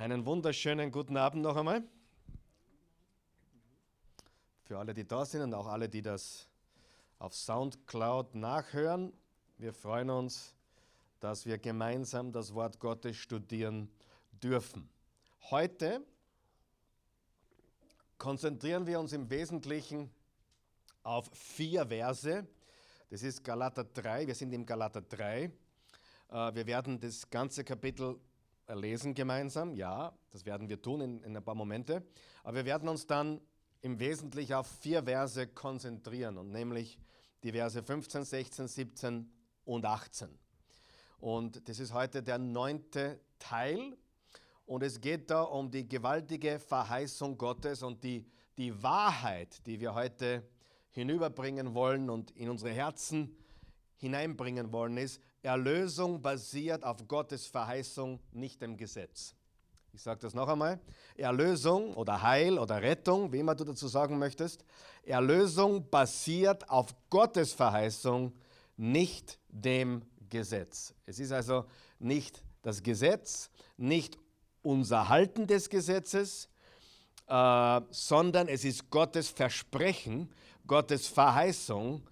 Einen wunderschönen guten Abend noch einmal. Für alle, die da sind und auch alle, die das auf Soundcloud nachhören. Wir freuen uns, dass wir gemeinsam das Wort Gottes studieren dürfen. Heute konzentrieren wir uns im Wesentlichen auf vier Verse. Das ist Galater 3, wir sind im Galater 3. Äh, wir werden das ganze Kapitel lesen gemeinsam, ja, das werden wir tun in, in ein paar Momente. Aber wir werden uns dann im Wesentlichen auf vier Verse konzentrieren, und nämlich die Verse 15, 16, 17 und 18. Und das ist heute der neunte Teil. Und es geht da um die gewaltige Verheißung Gottes und die, die Wahrheit, die wir heute hinüberbringen wollen und in unsere Herzen hineinbringen wollen, ist, Erlösung basiert auf Gottes Verheißung, nicht dem Gesetz. Ich sage das noch einmal. Erlösung oder Heil oder Rettung, wie immer du dazu sagen möchtest, Erlösung basiert auf Gottes Verheißung, nicht dem Gesetz. Es ist also nicht das Gesetz, nicht unser Halten des Gesetzes, äh, sondern es ist Gottes Versprechen, Gottes Verheißung,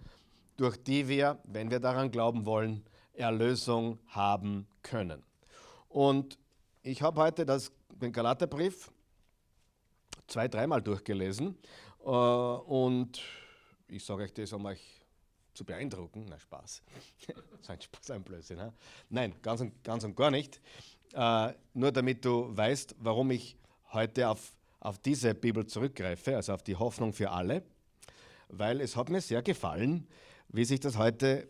durch die wir, wenn wir daran glauben wollen, Erlösung haben können. Und ich habe heute das, den Galaterbrief zwei, dreimal durchgelesen äh, und ich sage euch das, um euch zu beeindrucken. Na, Spaß. so ein Spaß, ein Blödsinn. Ne? Nein, ganz und, ganz und gar nicht. Äh, nur damit du weißt, warum ich heute auf, auf diese Bibel zurückgreife, also auf die Hoffnung für alle, weil es hat mir sehr gefallen, wie sich das heute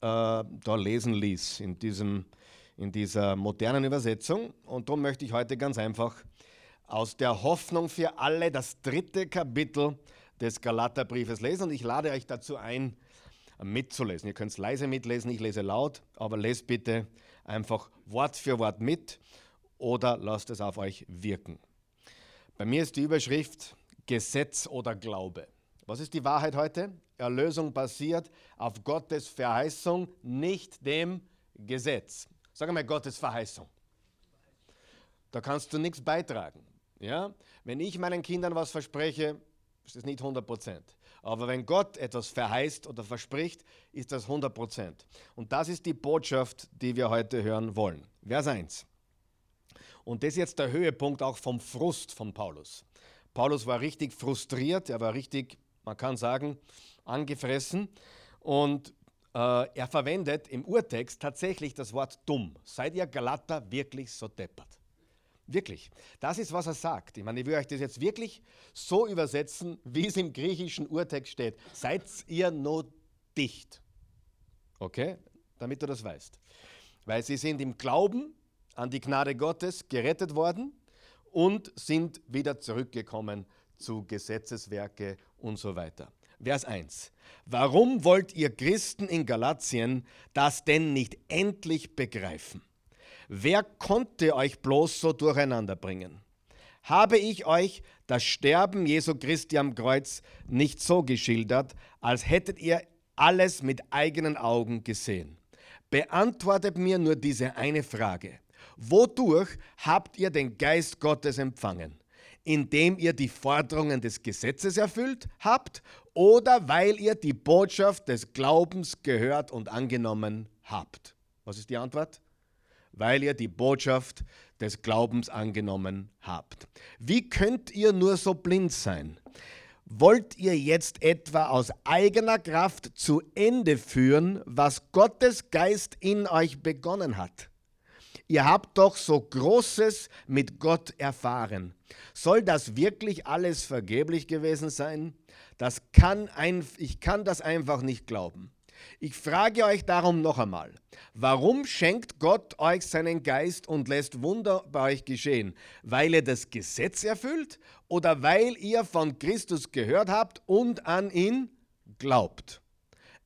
da lesen ließ in, diesem, in dieser modernen Übersetzung. Und darum möchte ich heute ganz einfach aus der Hoffnung für alle das dritte Kapitel des Galaterbriefes lesen. Und ich lade euch dazu ein, mitzulesen. Ihr könnt es leise mitlesen, ich lese laut, aber lest bitte einfach Wort für Wort mit oder lasst es auf euch wirken. Bei mir ist die Überschrift Gesetz oder Glaube. Was ist die Wahrheit heute? Erlösung basiert auf Gottes Verheißung, nicht dem Gesetz. Sag mal Gottes Verheißung. Da kannst du nichts beitragen. Ja? Wenn ich meinen Kindern was verspreche, ist das nicht 100 Prozent. Aber wenn Gott etwas verheißt oder verspricht, ist das 100 Prozent. Und das ist die Botschaft, die wir heute hören wollen. Vers 1. Und das ist jetzt der Höhepunkt auch vom Frust von Paulus. Paulus war richtig frustriert, er war richtig, man kann sagen, angefressen. Und äh, er verwendet im Urtext tatsächlich das Wort dumm. Seid ihr Galater wirklich so deppert? Wirklich. Das ist, was er sagt. Ich meine, ich will euch das jetzt wirklich so übersetzen, wie es im griechischen Urtext steht. Seid ihr nur dicht. Okay? Damit du das weißt. Weil sie sind im Glauben an die Gnade Gottes gerettet worden und sind wieder zurückgekommen zu Gesetzeswerke und so weiter. Vers 1. Warum wollt ihr Christen in Galatien das denn nicht endlich begreifen? Wer konnte euch bloß so durcheinander bringen? Habe ich euch das Sterben Jesu Christi am Kreuz nicht so geschildert, als hättet ihr alles mit eigenen Augen gesehen? Beantwortet mir nur diese eine Frage. Wodurch habt ihr den Geist Gottes empfangen? Indem ihr die Forderungen des Gesetzes erfüllt habt oder weil ihr die Botschaft des Glaubens gehört und angenommen habt? Was ist die Antwort? Weil ihr die Botschaft des Glaubens angenommen habt. Wie könnt ihr nur so blind sein? Wollt ihr jetzt etwa aus eigener Kraft zu Ende führen, was Gottes Geist in euch begonnen hat? Ihr habt doch so Großes mit Gott erfahren. Soll das wirklich alles vergeblich gewesen sein? Das kann ein, ich kann das einfach nicht glauben. Ich frage euch darum noch einmal, warum schenkt Gott euch seinen Geist und lässt Wunder bei euch geschehen? Weil ihr das Gesetz erfüllt oder weil ihr von Christus gehört habt und an ihn glaubt?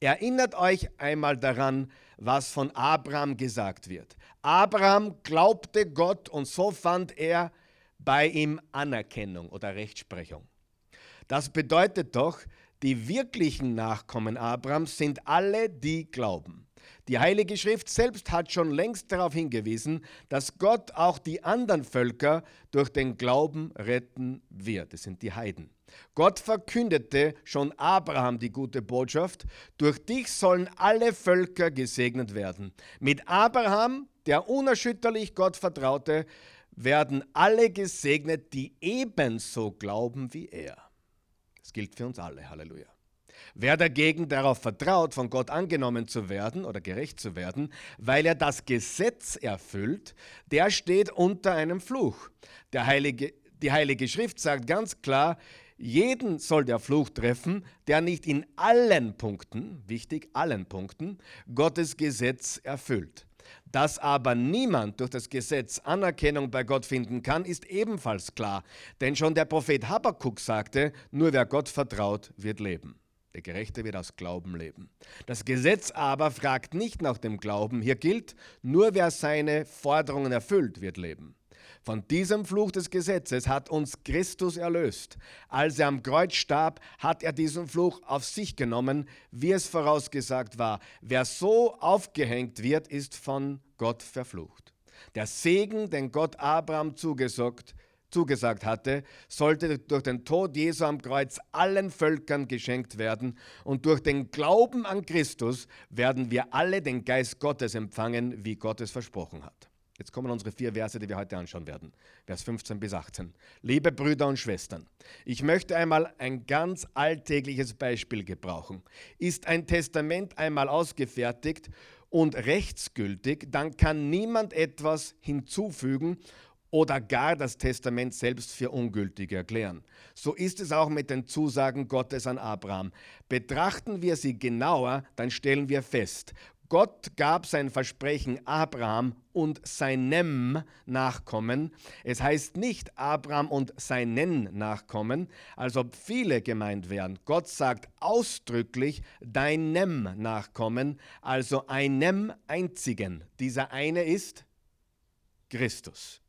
Erinnert euch einmal daran, was von Abraham gesagt wird. Abraham glaubte Gott und so fand er bei ihm Anerkennung oder Rechtsprechung. Das bedeutet doch, die wirklichen Nachkommen Abrahams sind alle, die glauben. Die Heilige Schrift selbst hat schon längst darauf hingewiesen, dass Gott auch die anderen Völker durch den Glauben retten wird. Das sind die Heiden. Gott verkündete schon Abraham die gute Botschaft, durch dich sollen alle Völker gesegnet werden. Mit Abraham, der unerschütterlich Gott vertraute, werden alle gesegnet, die ebenso glauben wie er. Das gilt für uns alle. Halleluja. Wer dagegen darauf vertraut, von Gott angenommen zu werden oder gerecht zu werden, weil er das Gesetz erfüllt, der steht unter einem Fluch. Heilige, die Heilige Schrift sagt ganz klar, jeden soll der Fluch treffen, der nicht in allen Punkten, wichtig, allen Punkten, Gottes Gesetz erfüllt. Dass aber niemand durch das Gesetz Anerkennung bei Gott finden kann, ist ebenfalls klar. Denn schon der Prophet Habakkuk sagte, nur wer Gott vertraut, wird leben. Der Gerechte wird aus Glauben leben. Das Gesetz aber fragt nicht nach dem Glauben. Hier gilt, nur wer seine Forderungen erfüllt, wird leben. Von diesem Fluch des Gesetzes hat uns Christus erlöst. Als er am Kreuz starb, hat er diesen Fluch auf sich genommen, wie es vorausgesagt war. Wer so aufgehängt wird, ist von Gott verflucht. Der Segen, den Gott Abraham zugesagt, zugesagt hatte, sollte durch den Tod Jesu am Kreuz allen Völkern geschenkt werden und durch den Glauben an Christus werden wir alle den Geist Gottes empfangen, wie Gott es versprochen hat. Jetzt kommen unsere vier Verse, die wir heute anschauen werden. Vers 15 bis 18. Liebe Brüder und Schwestern, ich möchte einmal ein ganz alltägliches Beispiel gebrauchen. Ist ein Testament einmal ausgefertigt und rechtsgültig, dann kann niemand etwas hinzufügen oder gar das Testament selbst für ungültig erklären. So ist es auch mit den Zusagen Gottes an Abraham. Betrachten wir sie genauer, dann stellen wir fest, Gott gab sein Versprechen Abraham und seinem Nachkommen. Es heißt nicht Abraham und seinen Nachkommen, als ob viele gemeint wären. Gott sagt ausdrücklich deinem Nachkommen, also einem einzigen. Dieser eine ist Christus.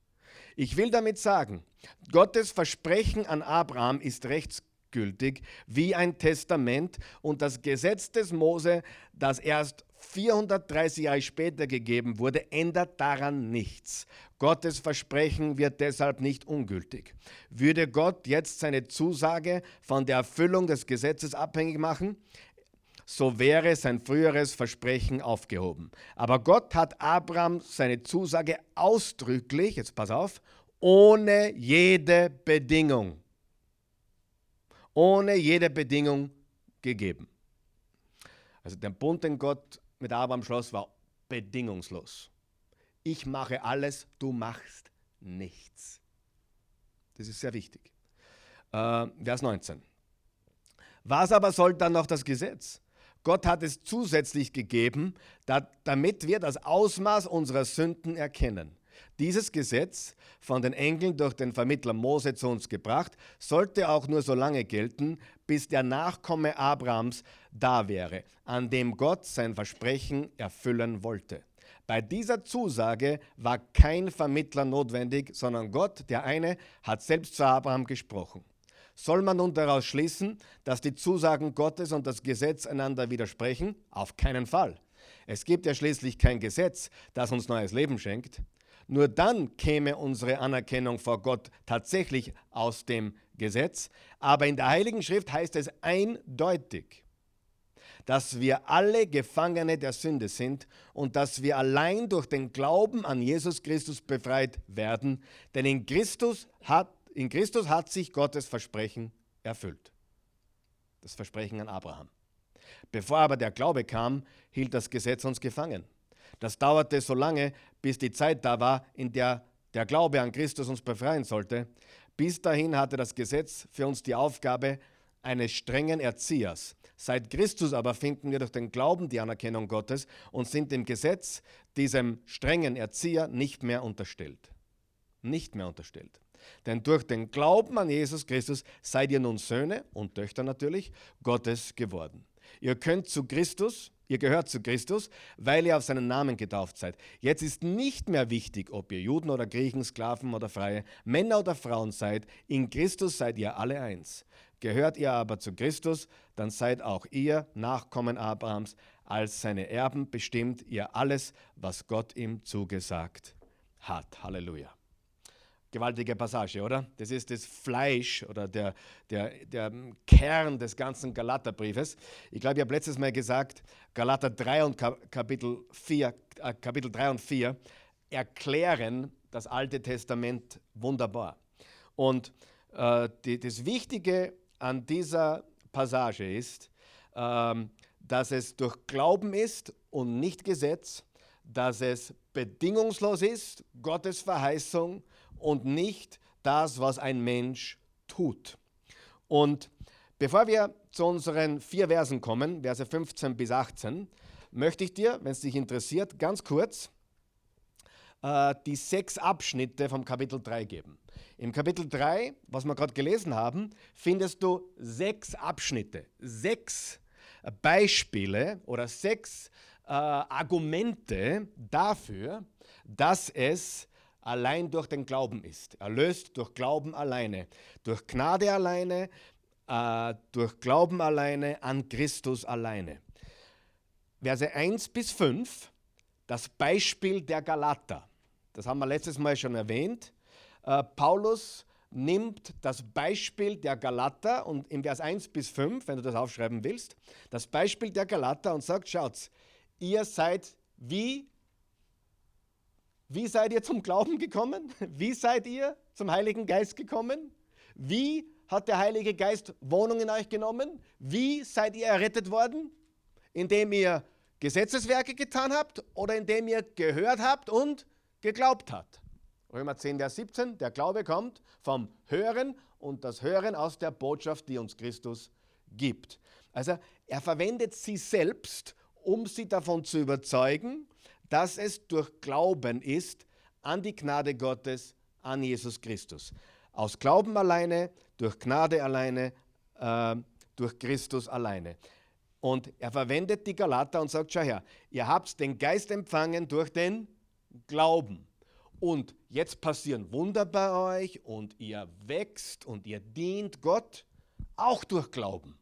Ich will damit sagen, Gottes Versprechen an Abraham ist rechtsgültig wie ein Testament und das Gesetz des Mose, das erst 430 Jahre später gegeben wurde, ändert daran nichts. Gottes Versprechen wird deshalb nicht ungültig. Würde Gott jetzt seine Zusage von der Erfüllung des Gesetzes abhängig machen? so wäre sein früheres Versprechen aufgehoben. Aber Gott hat Abraham seine Zusage ausdrücklich, jetzt pass auf, ohne jede Bedingung, ohne jede Bedingung gegeben. Also den Gott mit Abraham schloss, war bedingungslos. Ich mache alles, du machst nichts. Das ist sehr wichtig. Äh, Vers 19. Was aber soll dann noch das Gesetz? Gott hat es zusätzlich gegeben, damit wir das Ausmaß unserer Sünden erkennen. Dieses Gesetz, von den Engeln durch den Vermittler Mose zu uns gebracht, sollte auch nur so lange gelten, bis der Nachkomme Abrahams da wäre, an dem Gott sein Versprechen erfüllen wollte. Bei dieser Zusage war kein Vermittler notwendig, sondern Gott, der eine, hat selbst zu Abraham gesprochen. Soll man nun daraus schließen, dass die Zusagen Gottes und das Gesetz einander widersprechen? Auf keinen Fall. Es gibt ja schließlich kein Gesetz, das uns neues Leben schenkt. Nur dann käme unsere Anerkennung vor Gott tatsächlich aus dem Gesetz. Aber in der Heiligen Schrift heißt es eindeutig, dass wir alle Gefangene der Sünde sind und dass wir allein durch den Glauben an Jesus Christus befreit werden. Denn in Christus hat in Christus hat sich Gottes Versprechen erfüllt. Das Versprechen an Abraham. Bevor aber der Glaube kam, hielt das Gesetz uns gefangen. Das dauerte so lange, bis die Zeit da war, in der der Glaube an Christus uns befreien sollte. Bis dahin hatte das Gesetz für uns die Aufgabe eines strengen Erziehers. Seit Christus aber finden wir durch den Glauben die Anerkennung Gottes und sind dem Gesetz, diesem strengen Erzieher, nicht mehr unterstellt. Nicht mehr unterstellt. Denn durch den Glauben an Jesus Christus seid ihr nun Söhne und Töchter natürlich Gottes geworden. Ihr könnt zu Christus, ihr gehört zu Christus, weil ihr auf seinen Namen getauft seid. Jetzt ist nicht mehr wichtig, ob ihr Juden oder Griechen, Sklaven oder Freie, Männer oder Frauen seid. In Christus seid ihr alle eins. Gehört ihr aber zu Christus, dann seid auch ihr Nachkommen Abrahams, als seine Erben bestimmt ihr alles, was Gott ihm zugesagt hat. Halleluja. Gewaltige Passage, oder? Das ist das Fleisch oder der, der, der Kern des ganzen Galaterbriefes. Ich glaube, ich habe letztes Mal gesagt, Galater 3 und Kapitel, 4, äh, Kapitel 3 und 4 erklären das Alte Testament wunderbar. Und äh, die, das Wichtige an dieser Passage ist, ähm, dass es durch Glauben ist und nicht Gesetz, dass es bedingungslos ist, Gottes Verheißung und nicht das, was ein Mensch tut. Und bevor wir zu unseren vier Versen kommen, Verse 15 bis 18, möchte ich dir, wenn es dich interessiert, ganz kurz äh, die sechs Abschnitte vom Kapitel 3 geben. Im Kapitel 3, was wir gerade gelesen haben, findest du sechs Abschnitte, sechs Beispiele oder sechs äh, Argumente dafür, dass es allein durch den Glauben ist. Erlöst durch Glauben alleine, durch Gnade alleine, äh, durch Glauben alleine, an Christus alleine. Verse 1 bis 5, das Beispiel der Galater. Das haben wir letztes Mal schon erwähnt. Äh, Paulus nimmt das Beispiel der Galater und in Vers 1 bis 5, wenn du das aufschreiben willst, das Beispiel der Galater und sagt, schaut, ihr seid wie wie seid ihr zum Glauben gekommen? Wie seid ihr zum Heiligen Geist gekommen? Wie hat der Heilige Geist Wohnung in euch genommen? Wie seid ihr errettet worden? Indem ihr Gesetzeswerke getan habt oder indem ihr gehört habt und geglaubt habt? Römer 10, Vers 17, der Glaube kommt vom Hören und das Hören aus der Botschaft, die uns Christus gibt. Also er verwendet sie selbst, um sie davon zu überzeugen, dass es durch Glauben ist an die Gnade Gottes, an Jesus Christus. Aus Glauben alleine, durch Gnade alleine, äh, durch Christus alleine. Und er verwendet die Galater und sagt, schau her, ihr habt den Geist empfangen durch den Glauben. Und jetzt passieren Wunder bei euch und ihr wächst und ihr dient Gott auch durch Glauben.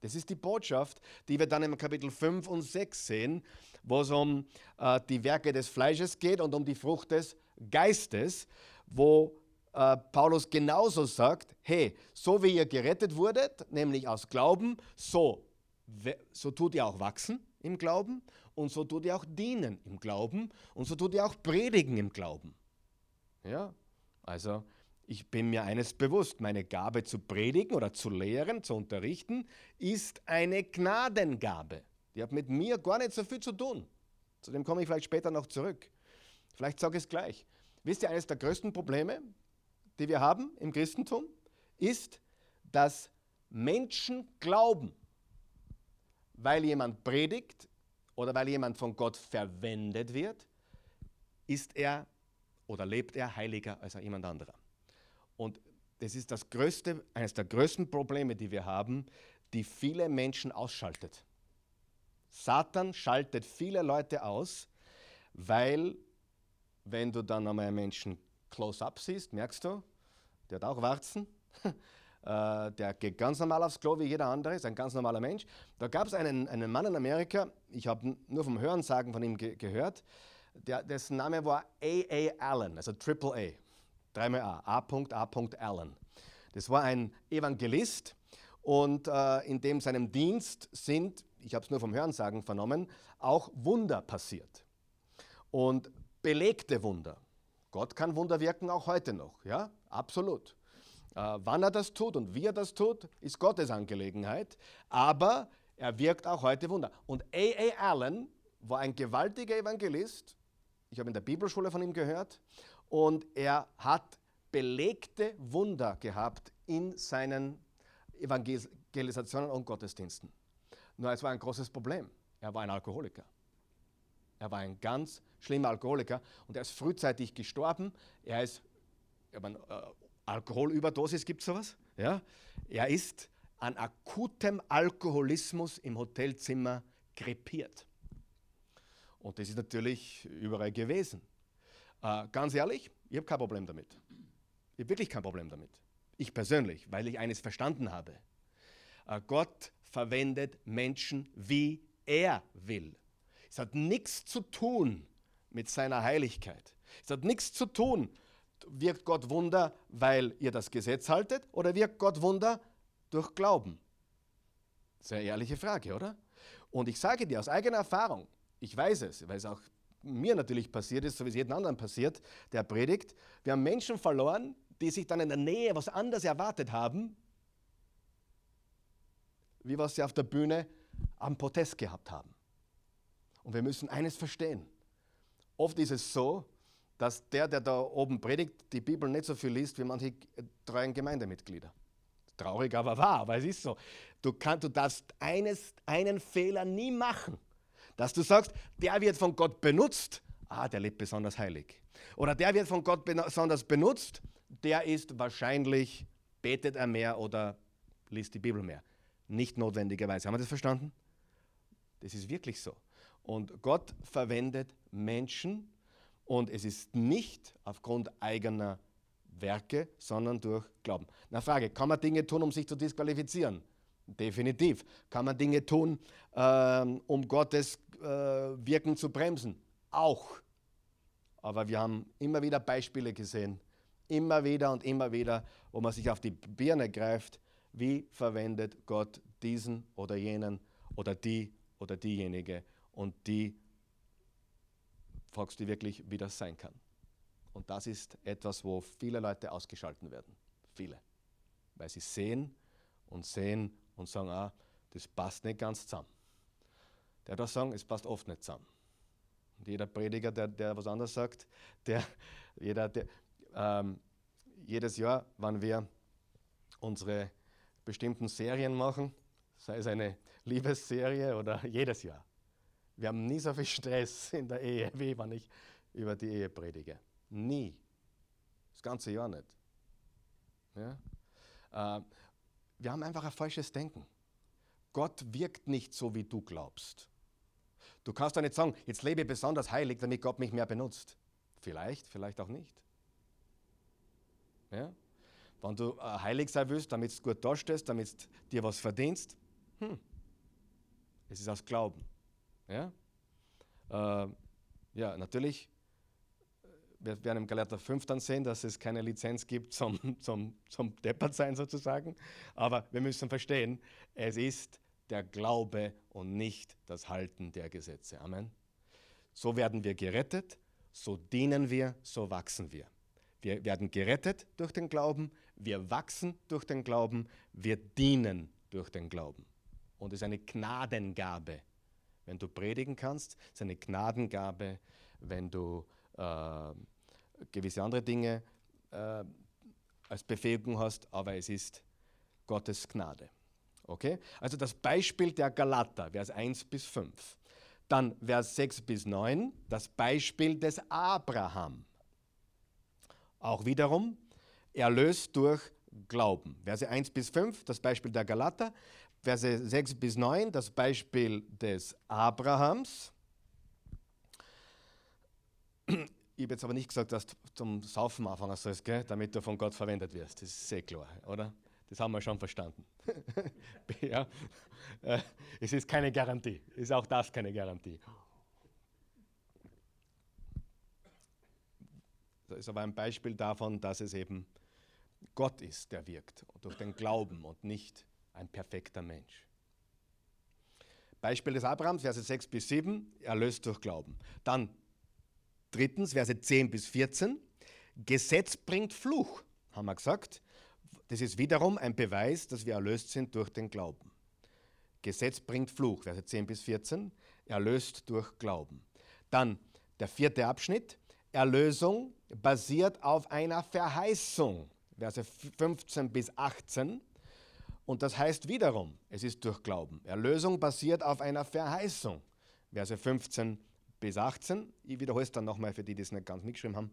Das ist die Botschaft, die wir dann im Kapitel 5 und 6 sehen, wo es um äh, die Werke des Fleisches geht und um die Frucht des Geistes, wo äh, Paulus genauso sagt, hey, so wie ihr gerettet wurdet, nämlich aus Glauben, so, so tut ihr auch wachsen im Glauben und so tut ihr auch dienen im Glauben und so tut ihr auch predigen im Glauben. Ja, also ich bin mir eines bewusst, meine Gabe zu predigen oder zu lehren, zu unterrichten, ist eine Gnadengabe. Die hat mit mir gar nicht so viel zu tun. Zu dem komme ich vielleicht später noch zurück. Vielleicht sage ich es gleich. Wisst ihr, eines der größten Probleme, die wir haben im Christentum, ist, dass Menschen glauben, weil jemand predigt oder weil jemand von Gott verwendet wird, ist er oder lebt er heiliger als jemand anderer. Und das ist das größte, eines der größten Probleme, die wir haben, die viele Menschen ausschaltet. Satan schaltet viele Leute aus, weil, wenn du dann einmal einen Menschen close-up siehst, merkst du, der hat auch Warzen, äh, der geht ganz normal aufs Klo wie jeder andere, ist ein ganz normaler Mensch. Da gab es einen, einen Mann in Amerika, ich habe nur vom Hörensagen von ihm ge gehört, der, dessen Name war A.A. Allen, also Triple A, dreimal A, A.A. Allen. Das war ein Evangelist und äh, in dem seinem Dienst sind ich habe es nur vom Hörensagen vernommen, auch Wunder passiert. Und belegte Wunder. Gott kann Wunder wirken, auch heute noch, ja, absolut. Äh, wann er das tut und wie er das tut, ist Gottes Angelegenheit, aber er wirkt auch heute Wunder. Und A.A. Allen war ein gewaltiger Evangelist, ich habe in der Bibelschule von ihm gehört, und er hat belegte Wunder gehabt in seinen Evangelisationen und Gottesdiensten. Nur es war ein großes Problem. Er war ein Alkoholiker. Er war ein ganz schlimmer Alkoholiker und er ist frühzeitig gestorben. Er ist, meine, äh, Alkoholüberdosis, gibt es sowas? Ja? Er ist an akutem Alkoholismus im Hotelzimmer krepiert. Und das ist natürlich überall gewesen. Äh, ganz ehrlich, ich habe kein Problem damit. Ich habe wirklich kein Problem damit. Ich persönlich, weil ich eines verstanden habe. Äh, Gott verwendet Menschen, wie er will. Es hat nichts zu tun mit seiner Heiligkeit. Es hat nichts zu tun, wirkt Gott Wunder, weil ihr das Gesetz haltet, oder wirkt Gott Wunder durch Glauben? Sehr ehrliche Frage, oder? Und ich sage dir aus eigener Erfahrung, ich weiß es, weil es auch mir natürlich passiert ist, so wie es jedem anderen passiert, der predigt. Wir haben Menschen verloren, die sich dann in der Nähe was anderes erwartet haben, wie was sie auf der Bühne am Protest gehabt haben. Und wir müssen eines verstehen. Oft ist es so, dass der, der da oben predigt, die Bibel nicht so viel liest wie manche treuen Gemeindemitglieder. Traurig, aber wahr, aber es ist so. Du, kann, du darfst eines, einen Fehler nie machen, dass du sagst, der wird von Gott benutzt, ah, der lebt besonders heilig. Oder der wird von Gott besonders benutzt, der ist wahrscheinlich, betet er mehr oder liest die Bibel mehr. Nicht notwendigerweise. Haben wir das verstanden? Das ist wirklich so. Und Gott verwendet Menschen und es ist nicht aufgrund eigener Werke, sondern durch Glauben. Na Frage, kann man Dinge tun, um sich zu disqualifizieren? Definitiv. Kann man Dinge tun, ähm, um Gottes äh, Wirken zu bremsen? Auch. Aber wir haben immer wieder Beispiele gesehen, immer wieder und immer wieder, wo man sich auf die Birne greift, wie verwendet Gott diesen oder jenen oder die oder diejenige und die fragst du wirklich, wie das sein kann. Und das ist etwas, wo viele Leute ausgeschalten werden. Viele. Weil sie sehen und sehen und sagen, ah, das passt nicht ganz zusammen. Der da sagen, es passt oft nicht zusammen. Und jeder Prediger, der, der was anderes sagt, der, jeder, der, ähm, jedes Jahr, wenn wir unsere bestimmten Serien machen, sei es eine Liebesserie oder jedes Jahr, wir haben nie so viel Stress in der Ehe, wie wenn ich über die Ehe predige. Nie. Das ganze Jahr nicht. Ja? Äh, wir haben einfach ein falsches Denken. Gott wirkt nicht so, wie du glaubst. Du kannst doch nicht sagen, jetzt lebe ich besonders heilig, damit Gott mich mehr benutzt. Vielleicht, vielleicht auch nicht. Ja? Wenn du äh, heilig sein willst, damit du gut dastehst, damit du dir was verdienst, hm. es ist aus Glauben. Ja, äh, ja natürlich, äh, wir werden im Galater 5 dann sehen, dass es keine Lizenz gibt zum, zum, zum Deppertsein sozusagen, aber wir müssen verstehen, es ist der Glaube und nicht das Halten der Gesetze. Amen. So werden wir gerettet, so dienen wir, so wachsen wir. Wir werden gerettet durch den Glauben, wir wachsen durch den Glauben, wir dienen durch den Glauben. Und es ist eine Gnadengabe, wenn du predigen kannst, ist eine Gnadengabe, wenn du äh, gewisse andere Dinge äh, als Befähigung hast, aber es ist Gottes Gnade. Okay? Also das Beispiel der Galater, Vers 1 bis 5. Dann Vers 6 bis 9, das Beispiel des Abraham. Auch wiederum erlöst durch Glauben. Verse 1 bis 5, das Beispiel der Galater. Verse 6 bis 9, das Beispiel des Abrahams. Ich habe jetzt aber nicht gesagt, dass du zum Saufen anfangen sollst, gell? damit du von Gott verwendet wirst. Das ist sehr klar, oder? Das haben wir schon verstanden. ja. Äh, es ist keine Garantie. Ist auch das keine Garantie. Das ist aber ein Beispiel davon, dass es eben Gott ist, der wirkt, durch den Glauben und nicht ein perfekter Mensch. Beispiel des Abrahams, Verse 6 bis 7, erlöst durch Glauben. Dann drittens, Verse 10 bis 14, Gesetz bringt Fluch, haben wir gesagt. Das ist wiederum ein Beweis, dass wir erlöst sind durch den Glauben. Gesetz bringt Fluch, Verse 10 bis 14, erlöst durch Glauben. Dann der vierte Abschnitt, Erlösung basiert auf einer Verheißung, Verse 15 bis 18. Und das heißt wiederum, es ist durch Glauben. Erlösung basiert auf einer Verheißung. Verse 15 bis 18. Ich wiederhole es dann nochmal für die, die es nicht ganz mitgeschrieben haben.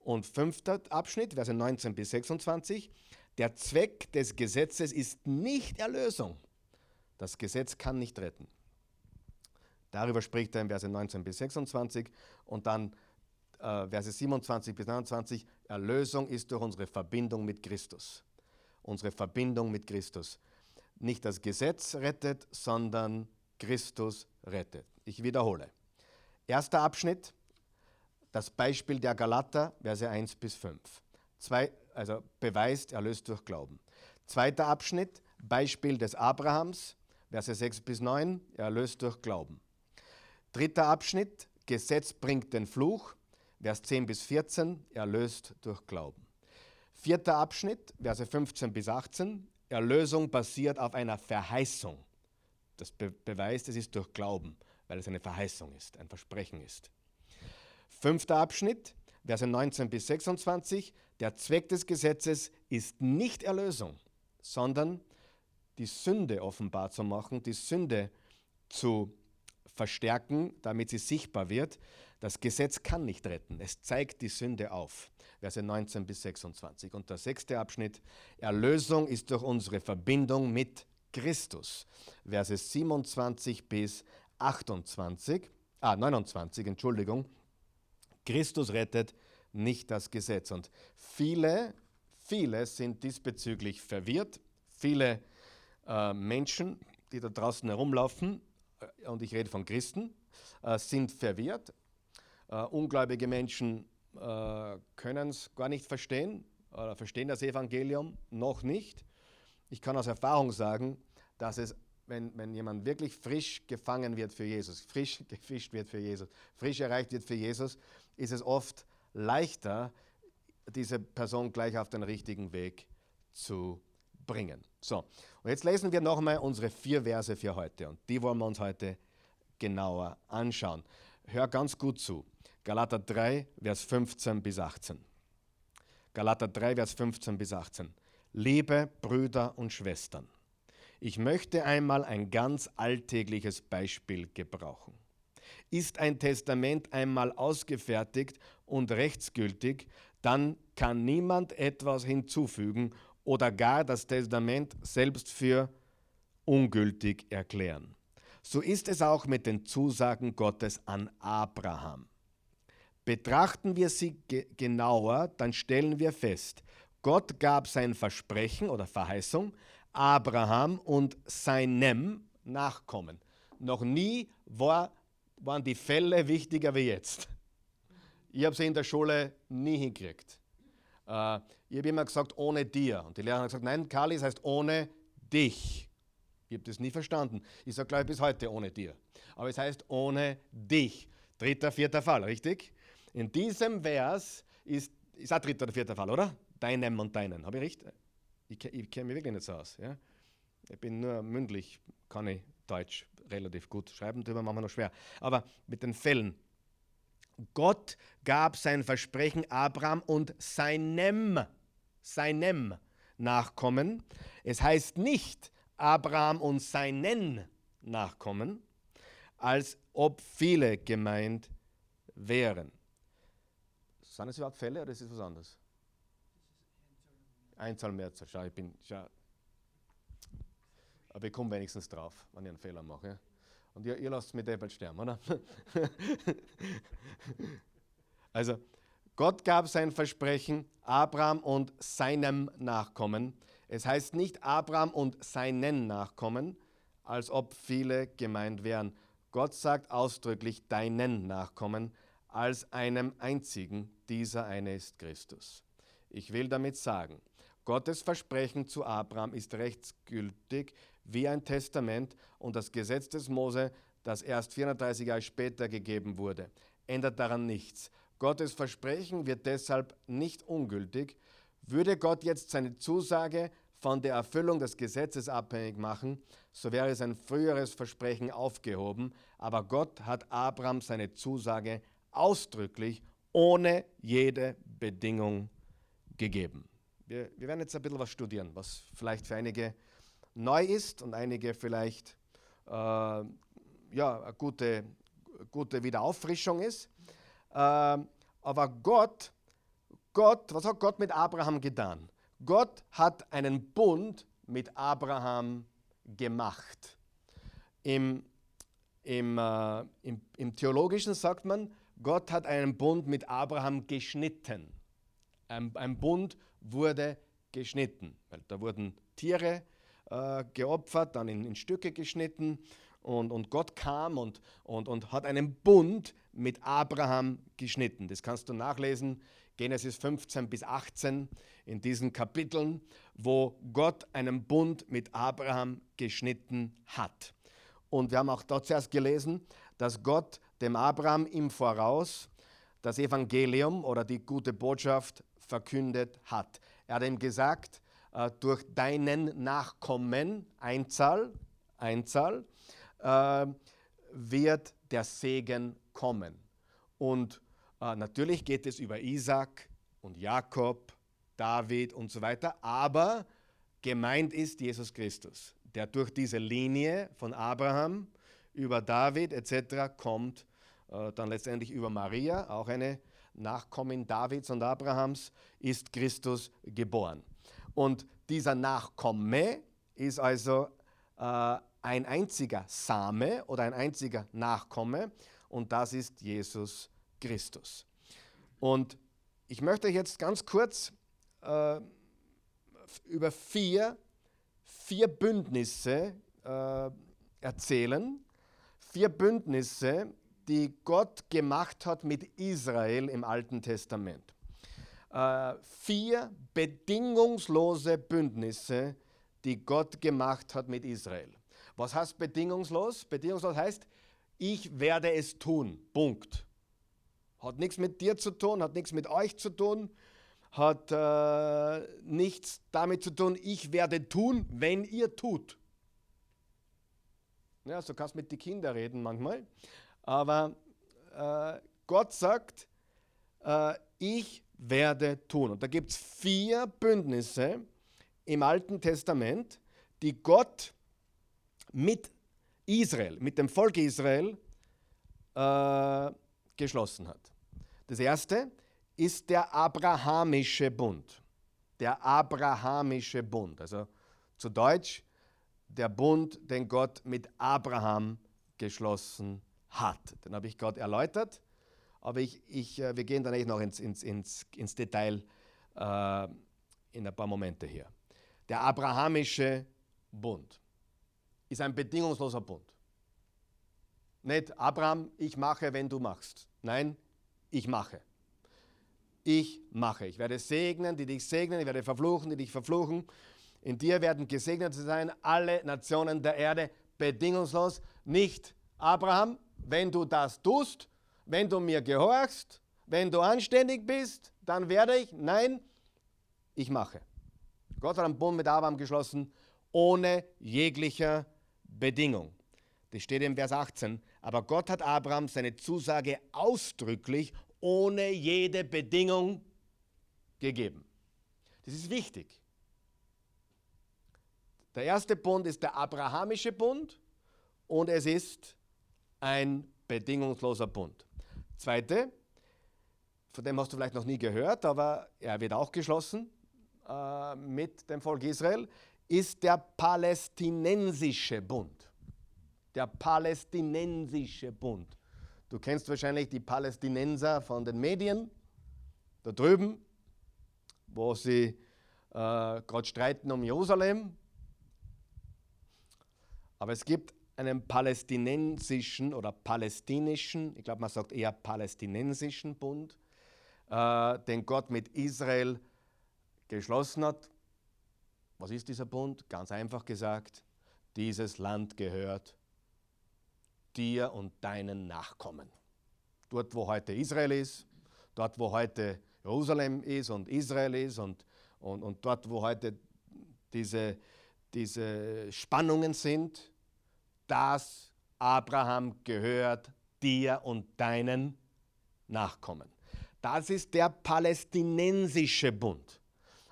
Und fünfter Abschnitt, Verse 19 bis 26. Der Zweck des Gesetzes ist nicht Erlösung. Das Gesetz kann nicht retten. Darüber spricht er in Verse 19 bis 26 und dann äh, Verse 27 bis 29. Erlösung ist durch unsere Verbindung mit Christus. unsere Verbindung mit Christus. Nicht das Gesetz rettet, sondern Christus rettet. Ich wiederhole. Erster Abschnitt, das Beispiel der Galater, Verse 1 bis 5. Zwei, also beweist, erlöst durch Glauben. Zweiter Abschnitt, Beispiel des Abrahams, Verse 6 bis 9, erlöst durch Glauben. Dritter Abschnitt, Gesetz bringt den Fluch, Vers 10 bis 14, erlöst durch Glauben. Vierter Abschnitt, Verse 15 bis 18, Erlösung basiert auf einer Verheißung. Das be beweist, es ist durch Glauben, weil es eine Verheißung ist, ein Versprechen ist. Fünfter Abschnitt, Verse 19 bis 26, der Zweck des Gesetzes ist nicht Erlösung, sondern die Sünde offenbar zu machen, die Sünde zu verstärken, damit sie sichtbar wird. Das Gesetz kann nicht retten, es zeigt die Sünde auf. Verse 19 bis 26. Und der sechste Abschnitt, Erlösung ist durch unsere Verbindung mit Christus. Verse 27 bis 28, ah 29, Entschuldigung. Christus rettet, nicht das Gesetz. Und viele, viele sind diesbezüglich verwirrt. Viele äh, Menschen, die da draußen herumlaufen, äh, und ich rede von Christen, äh, sind verwirrt. Äh, ungläubige Menschen äh, können es gar nicht verstehen oder verstehen das Evangelium noch nicht. Ich kann aus Erfahrung sagen, dass es, wenn, wenn jemand wirklich frisch gefangen wird für Jesus, frisch gefischt wird für Jesus, frisch erreicht wird für Jesus, ist es oft leichter, diese Person gleich auf den richtigen Weg zu bringen. So, und jetzt lesen wir nochmal unsere vier Verse für heute und die wollen wir uns heute genauer anschauen. Hör ganz gut zu. Galater 3, Vers 15 bis 18. Galater 3, Vers 15 bis 18. Liebe Brüder und Schwestern, ich möchte einmal ein ganz alltägliches Beispiel gebrauchen. Ist ein Testament einmal ausgefertigt und rechtsgültig, dann kann niemand etwas hinzufügen oder gar das Testament selbst für ungültig erklären. So ist es auch mit den Zusagen Gottes an Abraham. Betrachten wir sie ge genauer, dann stellen wir fest, Gott gab sein Versprechen oder Verheißung Abraham und seinem Nachkommen. Noch nie war, waren die Fälle wichtiger wie jetzt. Ich habe sie in der Schule nie hingekriegt. Äh, ich habe immer gesagt, ohne dir. Und die Lehrer haben gesagt, nein, Kali, es heißt ohne dich. Ich habe das nie verstanden. Ich sage, glaube ich, bis heute ohne dir. Aber es heißt ohne dich. Dritter, vierter Fall, richtig? In diesem Vers ist, ist auch dritter oder vierter Fall, oder? Deinem und deinen. Habe ich recht? Ich, ich kenne mich wirklich nicht so aus. Ja? Ich bin nur mündlich, kann ich Deutsch relativ gut schreiben, darüber machen wir noch schwer. Aber mit den Fällen. Gott gab sein Versprechen Abraham und seinem, seinem Nachkommen. Es heißt nicht Abraham und seinen Nachkommen, als ob viele gemeint wären. Sind es überhaupt Fälle oder ist es was anderes? Einzahl, Mehrzahl. Schau, ich bin, schau. Aber ich komme wenigstens drauf, wenn ich einen Fehler mache. Und ihr, ihr lasst mich bald sterben, oder? also, Gott gab sein Versprechen Abraham und seinem Nachkommen. Es heißt nicht Abraham und seinen Nachkommen, als ob viele gemeint wären. Gott sagt ausdrücklich deinen Nachkommen als einem einzigen. Dieser eine ist Christus. Ich will damit sagen, Gottes Versprechen zu Abraham ist rechtsgültig wie ein Testament und das Gesetz des Mose, das erst 430 Jahre später gegeben wurde, ändert daran nichts. Gottes Versprechen wird deshalb nicht ungültig. Würde Gott jetzt seine Zusage von der Erfüllung des Gesetzes abhängig machen, so wäre sein früheres Versprechen aufgehoben, aber Gott hat Abraham seine Zusage ausdrücklich ohne jede Bedingung gegeben. Wir, wir, werden jetzt ein bisschen was studieren, was vielleicht für einige neu ist und einige vielleicht äh, ja, eine gute, gute Wiederauffrischung ist. Äh, aber Gott, Gott, was hat Gott mit Abraham getan? Gott hat einen Bund mit Abraham gemacht. Im, im, äh, im, im Theologischen sagt man, Gott hat einen Bund mit Abraham geschnitten. Ein, ein Bund wurde geschnitten. Weil da wurden Tiere äh, geopfert, dann in, in Stücke geschnitten und, und Gott kam und, und, und hat einen Bund mit Abraham geschnitten. Das kannst du nachlesen, Genesis 15 bis 18 in diesen Kapiteln, wo Gott einen Bund mit Abraham geschnitten hat. Und wir haben auch dort zuerst gelesen, dass Gott dem Abraham im Voraus das Evangelium oder die gute Botschaft verkündet hat. Er hat ihm gesagt, äh, durch deinen Nachkommen, Einzahl, Einzahl, äh, wird der Segen kommen. Und äh, natürlich geht es über Isaac und Jakob, David und so weiter, aber gemeint ist Jesus Christus, der durch diese Linie von Abraham über David etc. kommt, äh, dann letztendlich über Maria, auch eine Nachkommin Davids und Abrahams, ist Christus geboren. Und dieser Nachkomme ist also äh, ein einziger Same oder ein einziger Nachkomme und das ist Jesus Christus. Und ich möchte jetzt ganz kurz äh, über vier, vier Bündnisse äh, erzählen. Vier Bündnisse, die Gott gemacht hat mit Israel im Alten Testament. Äh, vier bedingungslose Bündnisse, die Gott gemacht hat mit Israel. Was heißt bedingungslos? Bedingungslos heißt, ich werde es tun. Punkt. Hat nichts mit dir zu tun, hat nichts mit euch zu tun, hat äh, nichts damit zu tun, ich werde tun, wenn ihr tut. Ja, so kannst mit den Kindern reden manchmal. Aber äh, Gott sagt, äh, ich werde tun. Und da gibt es vier Bündnisse im Alten Testament, die Gott mit Israel, mit dem Volk Israel äh, geschlossen hat. Das erste ist der abrahamische Bund. Der abrahamische Bund, also zu Deutsch der Bund, den Gott mit Abraham geschlossen hat. Den habe ich gerade erläutert, aber ich, ich, äh, wir gehen dann noch ins, ins, ins, ins Detail äh, in ein paar Momente hier. Der abrahamische Bund ist ein bedingungsloser Bund. Nicht Abraham, ich mache, wenn du machst. Nein, ich mache. Ich mache. Ich werde segnen, die dich segnen, ich werde verfluchen, die dich verfluchen. In dir werden gesegnet sein alle Nationen der Erde, bedingungslos. Nicht Abraham, wenn du das tust, wenn du mir gehorchst, wenn du anständig bist, dann werde ich. Nein, ich mache. Gott hat einen Bund mit Abraham geschlossen, ohne jeglicher Bedingung. Das steht im Vers 18. Aber Gott hat Abraham seine Zusage ausdrücklich ohne jede Bedingung gegeben. Das ist wichtig. Der erste Bund ist der abrahamische Bund und es ist ein bedingungsloser Bund. Zweite, von dem hast du vielleicht noch nie gehört, aber er wird auch geschlossen äh, mit dem Volk Israel, ist der palästinensische Bund der palästinensische Bund. Du kennst wahrscheinlich die Palästinenser von den Medien, da drüben, wo sie äh, gerade streiten um Jerusalem. Aber es gibt einen palästinensischen oder palästinischen, ich glaube man sagt eher palästinensischen Bund, äh, den Gott mit Israel geschlossen hat. Was ist dieser Bund? Ganz einfach gesagt, dieses Land gehört dir und deinen Nachkommen. Dort, wo heute Israel ist, dort, wo heute Jerusalem ist und Israel ist und, und, und dort, wo heute diese, diese Spannungen sind, das Abraham gehört dir und deinen Nachkommen. Das ist der palästinensische Bund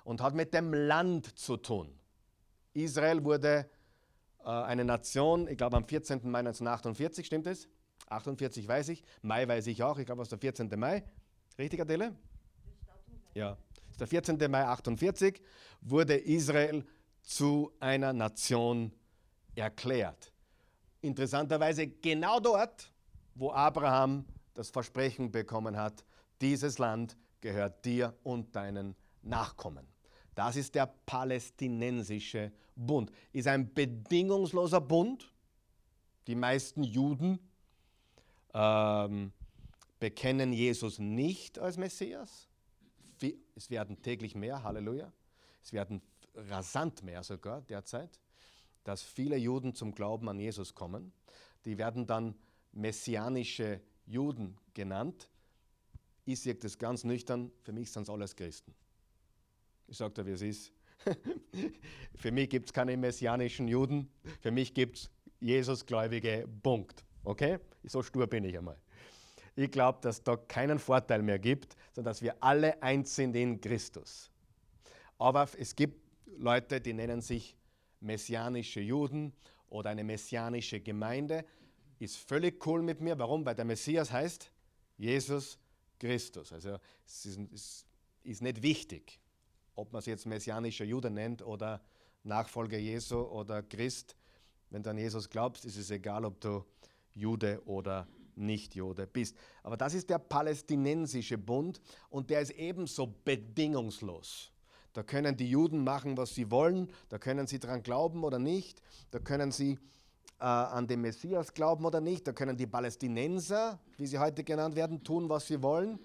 und hat mit dem Land zu tun. Israel wurde äh, eine Nation, ich glaube am 14. Mai 1948, stimmt es? 48 weiß ich, Mai weiß ich auch, ich glaube, es ist der 14. Mai. Richtig, Adele? Ja, ist der 14. Mai 48 wurde Israel zu einer Nation erklärt. Interessanterweise genau dort, wo Abraham das Versprechen bekommen hat, dieses Land gehört dir und deinen Nachkommen. Das ist der palästinensische Bund. Ist ein bedingungsloser Bund. Die meisten Juden ähm, bekennen Jesus nicht als Messias. Es werden täglich mehr, Halleluja. Es werden rasant mehr sogar derzeit, dass viele Juden zum Glauben an Jesus kommen. Die werden dann messianische Juden genannt. Ich sehe das ganz nüchtern, für mich sind es alles Christen. Ich sage dir, wie es ist. für mich gibt es keine messianischen Juden, für mich gibt es Jesusgläubige, Punkt. Okay? So stur bin ich einmal. Ich glaube, dass da keinen Vorteil mehr gibt, sondern dass wir alle eins sind in Christus. Aber es gibt Leute, die nennen sich messianische Juden oder eine messianische Gemeinde. Ist völlig cool mit mir. Warum? Weil der Messias heißt Jesus Christus. Also es ist, es ist nicht wichtig, ob man es jetzt messianischer Jude nennt oder Nachfolger Jesu oder Christ. Wenn du an Jesus glaubst, ist es egal, ob du Jude oder nicht-Jude bist. Aber das ist der palästinensische Bund und der ist ebenso bedingungslos. Da können die Juden machen, was sie wollen, da können sie daran glauben oder nicht, da können sie äh, an den Messias glauben oder nicht, da können die Palästinenser, wie sie heute genannt werden, tun, was sie wollen,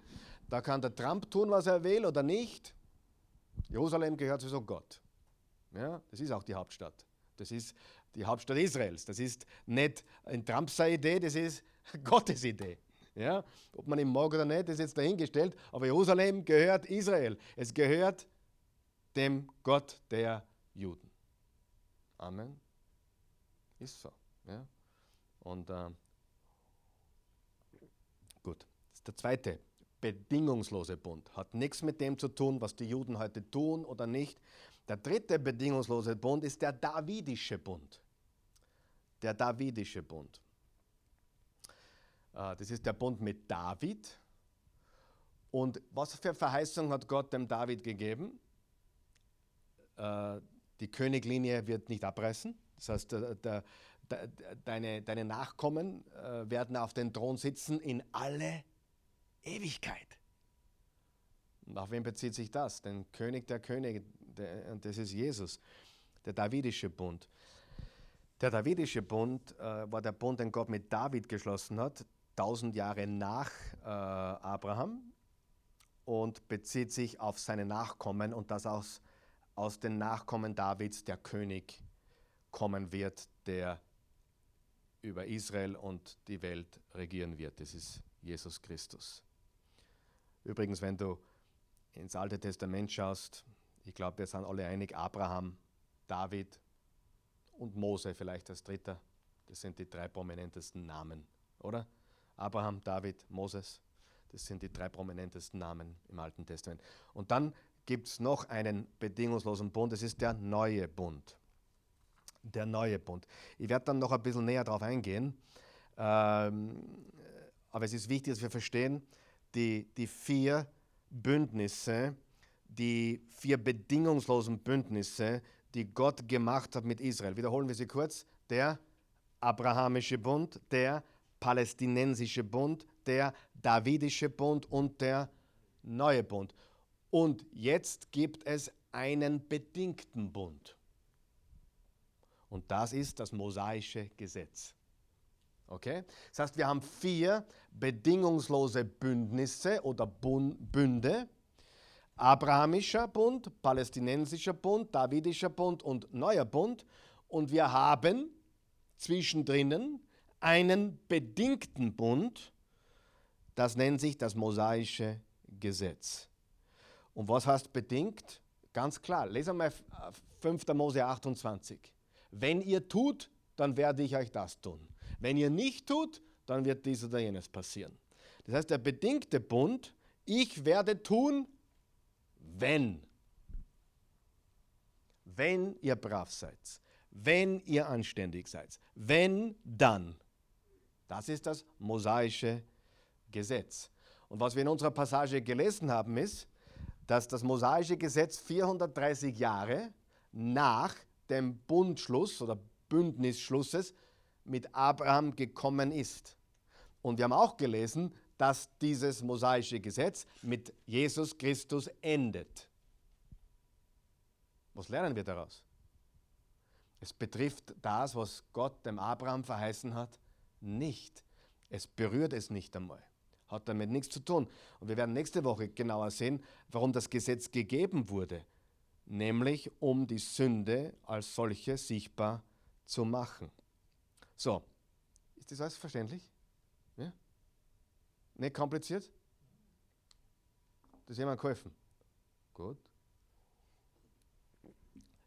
da kann der Trump tun, was er will oder nicht. Jerusalem gehört sowieso Gott. Ja, das ist auch die Hauptstadt. Das ist die Hauptstadt Israels. Das ist nicht ein Trumps Idee, das ist Gottes Idee. Ja? Ob man ihn mag oder nicht, ist jetzt dahingestellt. Aber Jerusalem gehört Israel. Es gehört dem Gott der Juden. Amen. Ist so. Ja? Und äh, gut, das ist der zweite bedingungslose Bund. Hat nichts mit dem zu tun, was die Juden heute tun oder nicht. Der dritte bedingungslose Bund ist der Davidische Bund. Der Davidische Bund. Äh, das ist der Bund mit David. Und was für Verheißung hat Gott dem David gegeben? Äh, die Königlinie wird nicht abreißen. Das heißt, der, der, deine, deine Nachkommen äh, werden auf den Thron sitzen in alle Ewigkeit. Und auf wen bezieht sich das? Den König der Könige, der, und das ist Jesus, der Davidische Bund. Der Davidische Bund äh, war der Bund, den Gott mit David geschlossen hat tausend Jahre nach äh, Abraham und bezieht sich auf seine Nachkommen und dass aus, aus den Nachkommen Davids der König kommen wird, der über Israel und die Welt regieren wird. Das ist Jesus Christus. Übrigens, wenn du ins Alte Testament schaust, ich glaube, wir sind alle einig, Abraham, David und Mose vielleicht als dritter, das sind die drei prominentesten Namen, oder? Abraham, David, Moses. Das sind die drei prominentesten Namen im Alten Testament. Und dann gibt es noch einen bedingungslosen Bund, das ist der neue Bund. Der neue Bund. Ich werde dann noch ein bisschen näher darauf eingehen, ähm, aber es ist wichtig, dass wir verstehen, die, die vier Bündnisse, die vier bedingungslosen Bündnisse, die Gott gemacht hat mit Israel. Wiederholen wir sie kurz. Der abrahamische Bund, der palästinensische Bund, der davidische Bund und der neue Bund. Und jetzt gibt es einen bedingten Bund. Und das ist das mosaische Gesetz. Okay? Das heißt, wir haben vier bedingungslose Bündnisse oder Bünde. Abrahamischer Bund, palästinensischer Bund, davidischer Bund und neuer Bund. Und wir haben zwischendrin einen bedingten Bund, das nennt sich das mosaische Gesetz. Und was heißt bedingt? Ganz klar, lesen wir 5. Mose 28. Wenn ihr tut, dann werde ich euch das tun. Wenn ihr nicht tut, dann wird dies oder jenes passieren. Das heißt, der bedingte Bund, ich werde tun, wenn. Wenn ihr brav seid, wenn ihr anständig seid, wenn dann. Das ist das mosaische Gesetz. Und was wir in unserer Passage gelesen haben, ist, dass das mosaische Gesetz 430 Jahre nach dem Bundschluss oder Bündnisschlusses mit Abraham gekommen ist. Und wir haben auch gelesen, dass dieses mosaische Gesetz mit Jesus Christus endet. Was lernen wir daraus? Es betrifft das, was Gott dem Abraham verheißen hat, nicht. Es berührt es nicht einmal. Hat damit nichts zu tun. Und wir werden nächste Woche genauer sehen, warum das Gesetz gegeben wurde. Nämlich um die Sünde als solche sichtbar zu machen. So, ist das alles verständlich? Ja? Nicht kompliziert? Das ist jemand geholfen? Gut.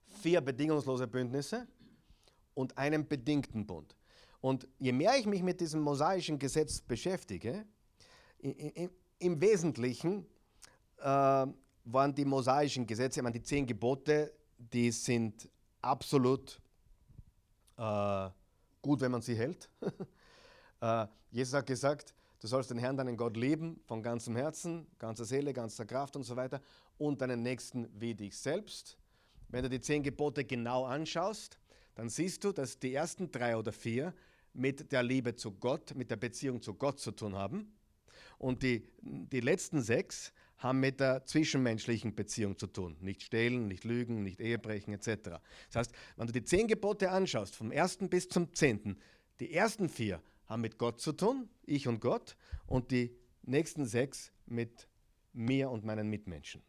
Vier bedingungslose Bündnisse und einen bedingten Bund. Und je mehr ich mich mit diesem mosaischen Gesetz beschäftige, im Wesentlichen äh, waren die mosaischen Gesetze, ich meine, die zehn Gebote, die sind absolut äh, gut, wenn man sie hält. äh, Jesus hat gesagt, du sollst den Herrn, deinen Gott lieben, von ganzem Herzen, ganzer Seele, ganzer Kraft und so weiter und deinen Nächsten wie dich selbst. Wenn du die zehn Gebote genau anschaust, dann siehst du, dass die ersten drei oder vier mit der Liebe zu Gott, mit der Beziehung zu Gott zu tun haben. Und die, die letzten sechs haben mit der zwischenmenschlichen Beziehung zu tun. Nicht stehlen, nicht lügen, nicht Ehebrechen etc. Das heißt, wenn du die zehn Gebote anschaust, vom ersten bis zum zehnten, die ersten vier haben mit Gott zu tun, ich und Gott, und die nächsten sechs mit mir und meinen Mitmenschen.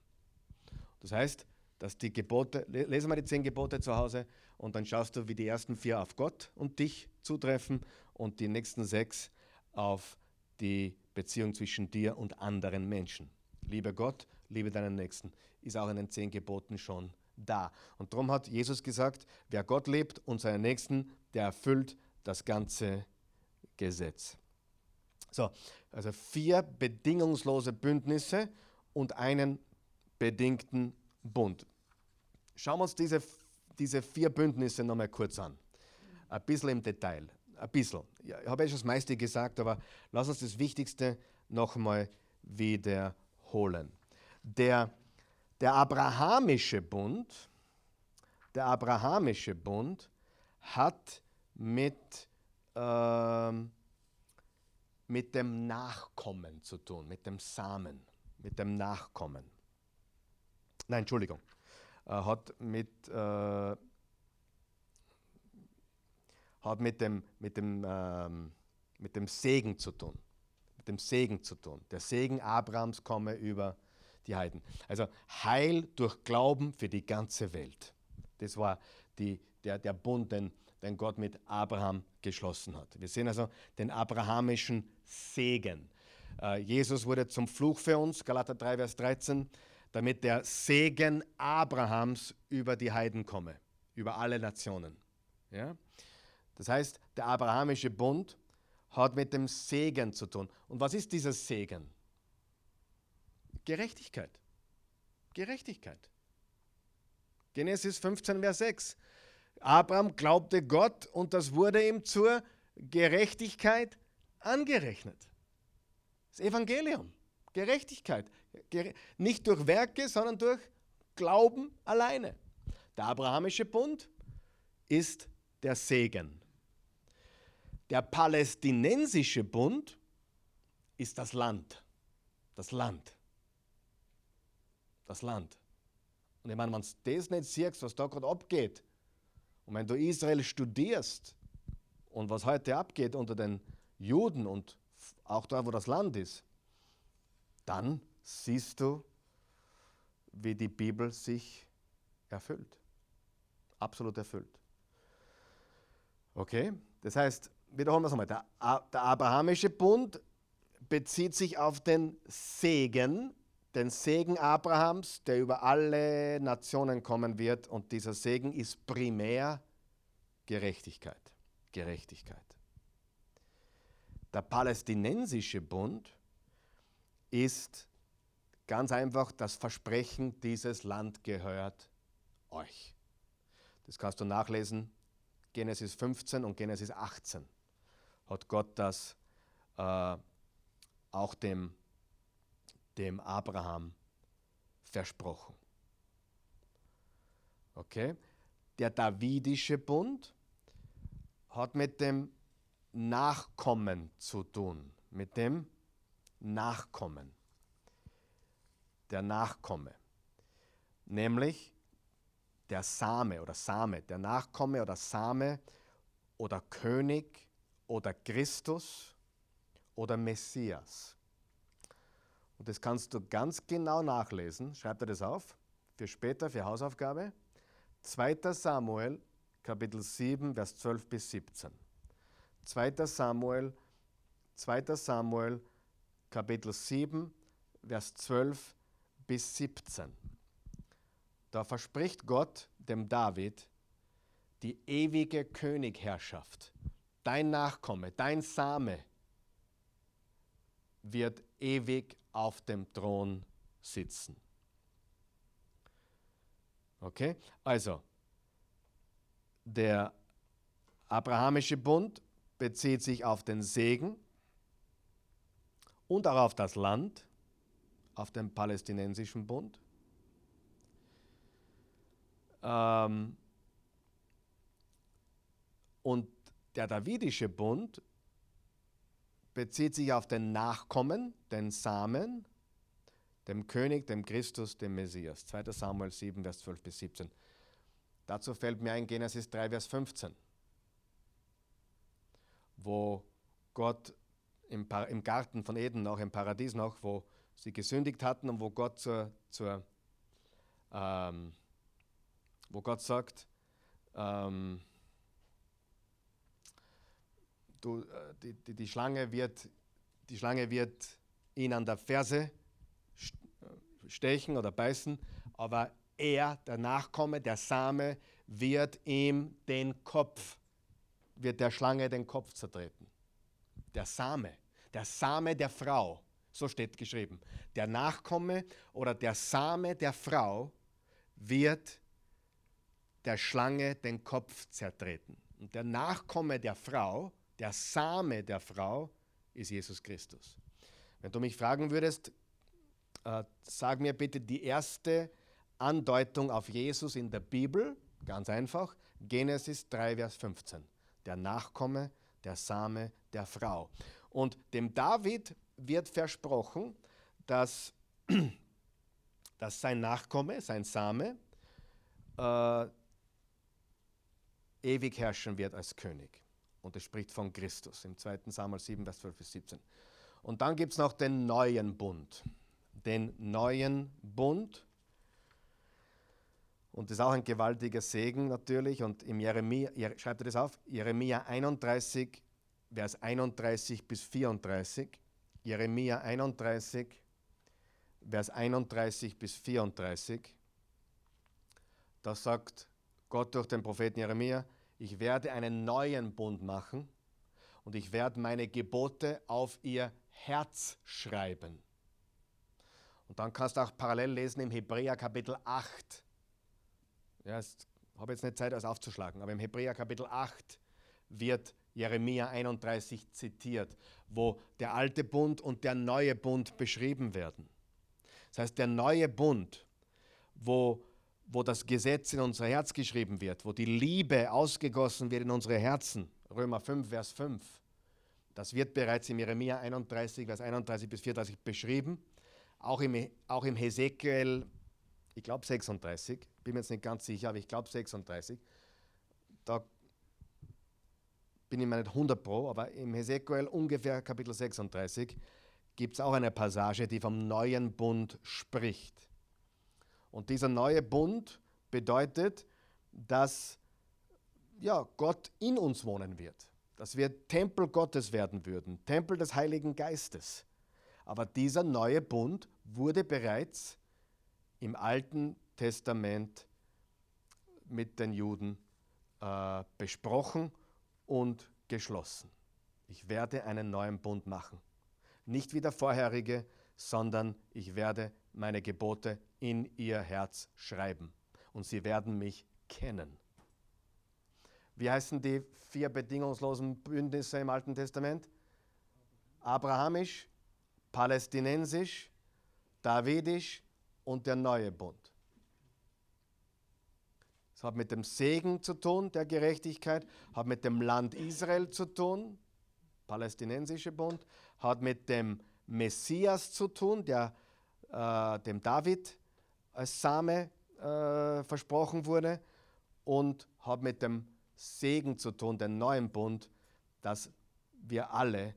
Das heißt, dass die Gebote, lese mal die zehn Gebote zu Hause und dann schaust du, wie die ersten vier auf Gott und dich zutreffen und die nächsten sechs auf die Beziehung zwischen dir und anderen Menschen. Liebe Gott, liebe deinen Nächsten, ist auch in den zehn Geboten schon da. Und darum hat Jesus gesagt, wer Gott liebt und seinen Nächsten, der erfüllt das ganze Gesetz. So, also vier bedingungslose Bündnisse und einen bedingten Bund. Schauen wir uns diese, diese vier Bündnisse nochmal kurz an. Ein bisschen im Detail. Ein bisschen. Ich habe ja schon das meiste gesagt, aber lass uns das Wichtigste nochmal wiederholen. Der, der abrahamische Bund, der abrahamische Bund hat mit, ähm, mit dem Nachkommen zu tun, mit dem Samen, mit dem Nachkommen. Nein, Entschuldigung. Äh, hat mit, äh, hat mit dem, mit, dem, ähm, mit dem Segen zu tun. Dem Segen zu tun. Der Segen Abrahams komme über die Heiden. Also Heil durch Glauben für die ganze Welt. Das war die, der, der Bund, den, den Gott mit Abraham geschlossen hat. Wir sehen also den abrahamischen Segen. Äh, Jesus wurde zum Fluch für uns, Galater 3, Vers 13, damit der Segen Abrahams über die Heiden komme, über alle Nationen. Ja? Das heißt, der abrahamische Bund hat mit dem Segen zu tun. Und was ist dieser Segen? Gerechtigkeit. Gerechtigkeit. Genesis 15, Vers 6. Abraham glaubte Gott und das wurde ihm zur Gerechtigkeit angerechnet. Das Evangelium. Gerechtigkeit. Nicht durch Werke, sondern durch Glauben alleine. Der abrahamische Bund ist der Segen. Der palästinensische Bund ist das Land. Das Land. Das Land. Und ich meine, wenn du das nicht siehst, was da gerade abgeht, und wenn du Israel studierst und was heute abgeht unter den Juden und auch da, wo das Land ist, dann siehst du, wie die Bibel sich erfüllt. Absolut erfüllt. Okay? Das heißt, wiederholen wir es nochmal. Der, der abrahamische Bund bezieht sich auf den Segen, den Segen Abrahams, der über alle Nationen kommen wird. Und dieser Segen ist primär Gerechtigkeit. Gerechtigkeit. Der palästinensische Bund ist ganz einfach das Versprechen, dieses Land gehört euch. Das kannst du nachlesen, Genesis 15 und Genesis 18 hat Gott das äh, auch dem, dem Abraham versprochen. Okay? Der Davidische Bund hat mit dem Nachkommen zu tun, mit dem Nachkommen. Der Nachkomme. Nämlich der Same oder Same, der Nachkomme oder Same oder König oder Christus oder Messias. Und das kannst du ganz genau nachlesen. Schreib dir das auf für später, für Hausaufgabe. 2. Samuel, Kapitel 7, Vers 12 bis 17. 2. Samuel, 2. Samuel, Kapitel 7, Vers 12 bis 17. Da verspricht Gott dem David die ewige Königherrschaft. Dein Nachkomme, dein Same wird ewig auf dem Thron sitzen. Okay? Also, der abrahamische Bund bezieht sich auf den Segen und auch auf das Land, auf den palästinensischen Bund. Ähm, und der davidische Bund bezieht sich auf den Nachkommen, den Samen, dem König, dem Christus, dem Messias. 2 Samuel 7, Vers 12 bis 17. Dazu fällt mir ein Genesis 3, Vers 15, wo Gott im, im Garten von Eden noch, im Paradies noch, wo sie gesündigt hatten und wo Gott zur, zur ähm, wo Gott sagt, ähm, du, äh, die, die, die, Schlange wird, die Schlange wird ihn an der Ferse äh, stechen oder beißen, aber er, der Nachkomme, der Same, wird ihm den Kopf, wird der Schlange den Kopf zertreten. Der Same, der Same der Frau, so steht geschrieben. Der Nachkomme oder der Same der Frau wird der Schlange den Kopf zertreten. Und der Nachkomme der Frau der Same der Frau ist Jesus Christus. Wenn du mich fragen würdest, äh, sag mir bitte die erste Andeutung auf Jesus in der Bibel, ganz einfach, Genesis 3, Vers 15. Der Nachkomme, der Same der Frau. Und dem David wird versprochen, dass, dass sein Nachkomme, sein Same, äh, ewig herrschen wird als König. Und es spricht von Christus im 2. Samuel 7, Vers 12 bis 17. Und dann gibt es noch den neuen Bund. Den neuen Bund. Und das ist auch ein gewaltiger Segen natürlich. Und im Jeremia, schreibt er das auf, Jeremia 31, Vers 31 bis 34. Jeremia 31, Vers 31 bis 34. Da sagt Gott durch den Propheten Jeremia, ich werde einen neuen Bund machen und ich werde meine Gebote auf ihr Herz schreiben. Und dann kannst du auch parallel lesen im Hebräer Kapitel 8. Ja, ich habe jetzt nicht Zeit, das aufzuschlagen, aber im Hebräer Kapitel 8 wird Jeremia 31 zitiert, wo der alte Bund und der neue Bund beschrieben werden. Das heißt, der neue Bund, wo wo das Gesetz in unser Herz geschrieben wird, wo die Liebe ausgegossen wird in unsere Herzen. Römer 5, Vers 5. Das wird bereits im Jeremia 31, Vers 31 bis 34 beschrieben. Auch im, auch im Hesekiel, ich glaube 36, bin mir jetzt nicht ganz sicher, aber ich glaube 36. Da bin ich mir nicht 100 Pro, aber im Hesekiel ungefähr Kapitel 36 gibt es auch eine Passage, die vom neuen Bund spricht. Und dieser neue Bund bedeutet, dass ja, Gott in uns wohnen wird, dass wir Tempel Gottes werden würden, Tempel des Heiligen Geistes. Aber dieser neue Bund wurde bereits im Alten Testament mit den Juden äh, besprochen und geschlossen. Ich werde einen neuen Bund machen. Nicht wie der vorherige, sondern ich werde meine Gebote in ihr Herz schreiben und sie werden mich kennen. Wie heißen die vier bedingungslosen Bündnisse im Alten Testament? Abrahamisch, palästinensisch, davidisch und der neue Bund. Es hat mit dem Segen zu tun, der Gerechtigkeit, hat mit dem Land Israel zu tun, palästinensische Bund, hat mit dem Messias zu tun, der, äh, dem David als Same äh, versprochen wurde und hat mit dem Segen zu tun, den neuen Bund, dass wir alle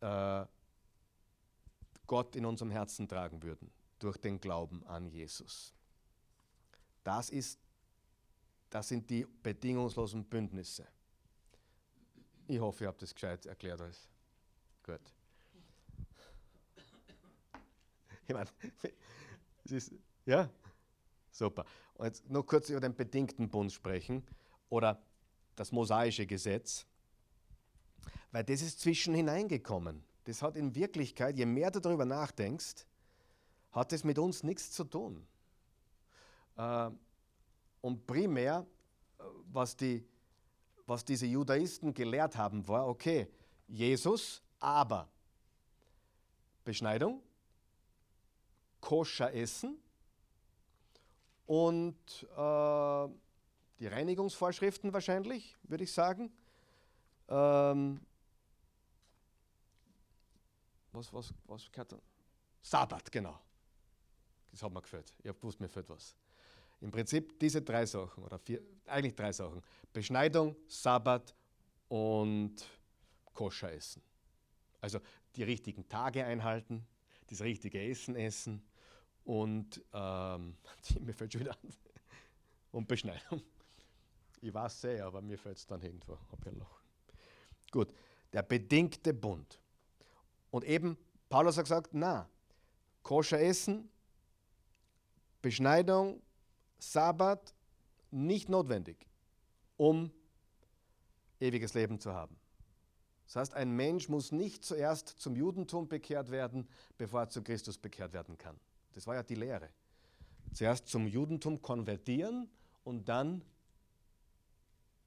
äh, Gott in unserem Herzen tragen würden durch den Glauben an Jesus. Das, ist, das sind die bedingungslosen Bündnisse. Ich hoffe, ihr habt das gescheit erklärt alles. Gut. Ich meine, es ist, ja, super. Und jetzt noch kurz über den bedingten Bund sprechen oder das mosaische Gesetz, weil das ist zwischen hineingekommen. Das hat in Wirklichkeit, je mehr du darüber nachdenkst, hat es mit uns nichts zu tun. Äh, und primär, äh, was, die, was diese Judaisten gelehrt haben, war, okay, Jesus, aber Beschneidung, koscher essen und äh, die Reinigungsvorschriften wahrscheinlich, würde ich sagen. Ähm, was, was, was gehört da? Sabbat, genau. Das hat mir gefällt. Ich habe gewusst, mir fällt was. Im Prinzip diese drei Sachen, oder vier, eigentlich drei Sachen. Beschneidung, Sabbat und Koscher essen. Also die richtigen Tage einhalten, das richtige Essen essen und ähm, mir fällt schon wieder an. Und Beschneidung. Ich weiß sehr, aber mir fällt es dann irgendwo. Hab ja noch. Gut, der bedingte Bund. Und eben, Paulus hat gesagt, na, koscher Essen, Beschneidung, Sabbat nicht notwendig, um ewiges Leben zu haben. Das heißt, ein Mensch muss nicht zuerst zum Judentum bekehrt werden, bevor er zu Christus bekehrt werden kann. Das war ja die Lehre. Zuerst zum Judentum konvertieren und dann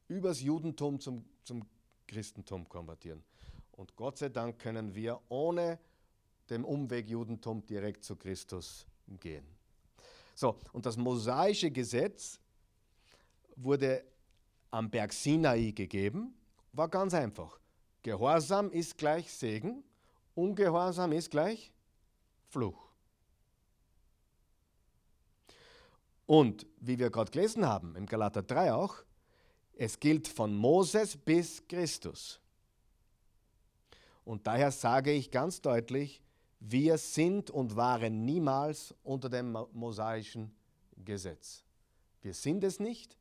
übers Judentum zum, zum Christentum konvertieren. Und Gott sei Dank können wir ohne den Umweg Judentum direkt zu Christus gehen. So, und das mosaische Gesetz wurde am Berg Sinai gegeben, war ganz einfach. Gehorsam ist gleich Segen, Ungehorsam ist gleich Fluch. Und wie wir gerade gelesen haben, im Galater 3 auch, es gilt von Moses bis Christus. Und daher sage ich ganz deutlich, wir sind und waren niemals unter dem mosaischen Gesetz. Wir sind es nicht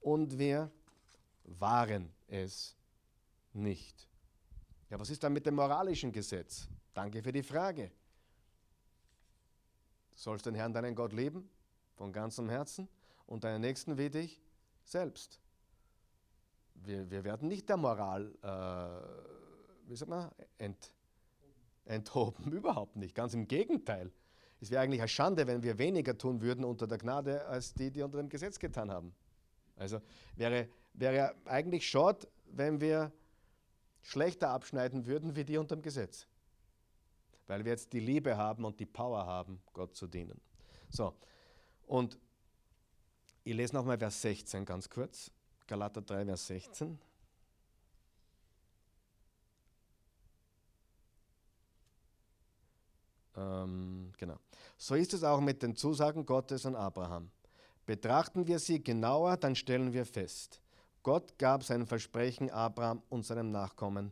und wir waren es nicht. Ja, was ist dann mit dem moralischen Gesetz? Danke für die Frage. Du sollst den Herrn, deinen Gott lieben, von ganzem Herzen und deinen Nächsten wie dich selbst. Wir, wir werden nicht der Moral äh, wie sagt man, ent, enthoben. Überhaupt nicht. Ganz im Gegenteil. Es wäre eigentlich eine Schande, wenn wir weniger tun würden unter der Gnade, als die, die unter dem Gesetz getan haben. Also wäre, wäre eigentlich schade, wenn wir schlechter abschneiden würden wie die unter dem Gesetz. Weil wir jetzt die Liebe haben und die Power haben, Gott zu dienen. So, und ich lese nochmal Vers 16 ganz kurz. Galater 3, Vers 16. Ähm, genau. So ist es auch mit den Zusagen Gottes an Abraham. Betrachten wir sie genauer, dann stellen wir fest, Gott gab sein Versprechen Abraham und seinem Nachkommen.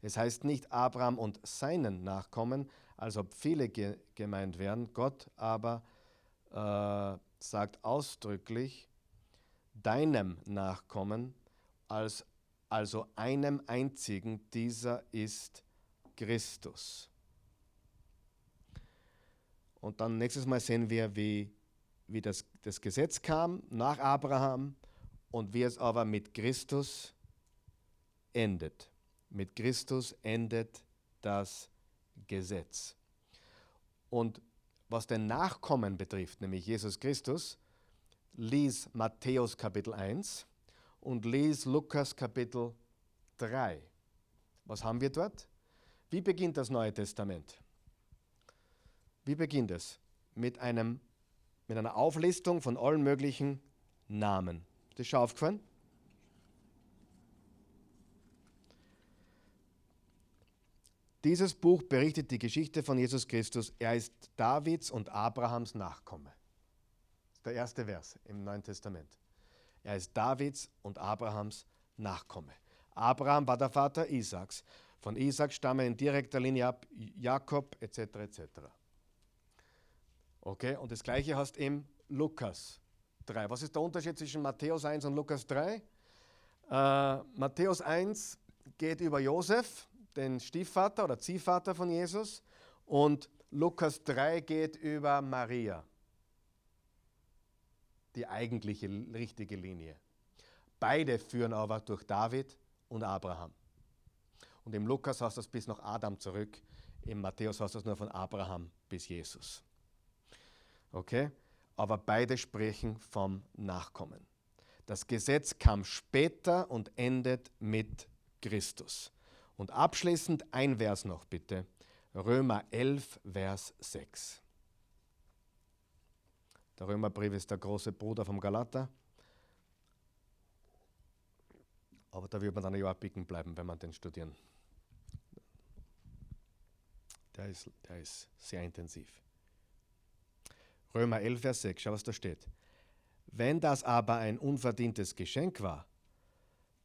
Es heißt nicht Abraham und seinen Nachkommen, als ob viele ge gemeint wären. Gott aber äh, sagt ausdrücklich deinem Nachkommen, als also einem einzigen, dieser ist Christus. Und dann nächstes Mal sehen wir, wie, wie das, das Gesetz kam nach Abraham und wie es aber mit Christus endet. Mit Christus endet das Gesetz. Und was den Nachkommen betrifft, nämlich Jesus Christus, lies Matthäus Kapitel 1 und lies Lukas Kapitel 3. Was haben wir dort? Wie beginnt das Neue Testament? Wie beginnt es? Mit, einem, mit einer Auflistung von allen möglichen Namen. Das ist schon aufgefallen? Dieses Buch berichtet die Geschichte von Jesus Christus. Er ist Davids und Abrahams Nachkomme. der erste Vers im Neuen Testament. Er ist Davids und Abrahams Nachkomme. Abraham war der Vater Isaaks. Von Isaak stammen in direkter Linie ab Jakob etc. etc. Okay, und das gleiche hast im Lukas 3. Was ist der Unterschied zwischen Matthäus 1 und Lukas 3? Äh, Matthäus 1 geht über Josef, den Stiefvater oder Ziehvater von Jesus, und Lukas 3 geht über Maria, die eigentliche richtige Linie. Beide führen aber durch David und Abraham. Und im Lukas du es bis nach Adam zurück, im Matthäus du es nur von Abraham bis Jesus. Okay? Aber beide sprechen vom Nachkommen. Das Gesetz kam später und endet mit Christus. Und abschließend ein Vers noch bitte. Römer 11, Vers 6. Der Römerbrief ist der große Bruder vom Galater. Aber da wird man dann ein Jahr picken bleiben, wenn man den studieren. Der ist, der ist sehr intensiv. Römer 11, Vers 6, schau, was da steht. Wenn das aber ein unverdientes Geschenk war,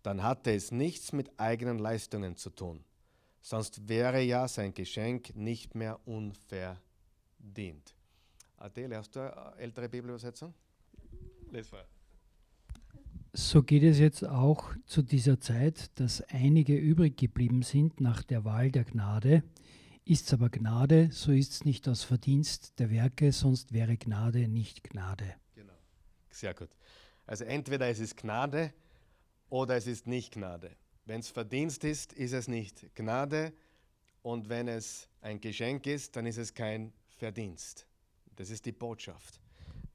dann hatte es nichts mit eigenen Leistungen zu tun, sonst wäre ja sein Geschenk nicht mehr unverdient. Adele, hast du eine ältere Bibelübersetzung? Les vor. So geht es jetzt auch zu dieser Zeit, dass einige übrig geblieben sind nach der Wahl der Gnade. Ist es aber Gnade, so ist es nicht aus Verdienst der Werke, sonst wäre Gnade nicht Gnade. Genau. Sehr gut. Also entweder es ist Gnade oder es ist nicht Gnade. Wenn es Verdienst ist, ist es nicht Gnade und wenn es ein Geschenk ist, dann ist es kein Verdienst. Das ist die Botschaft,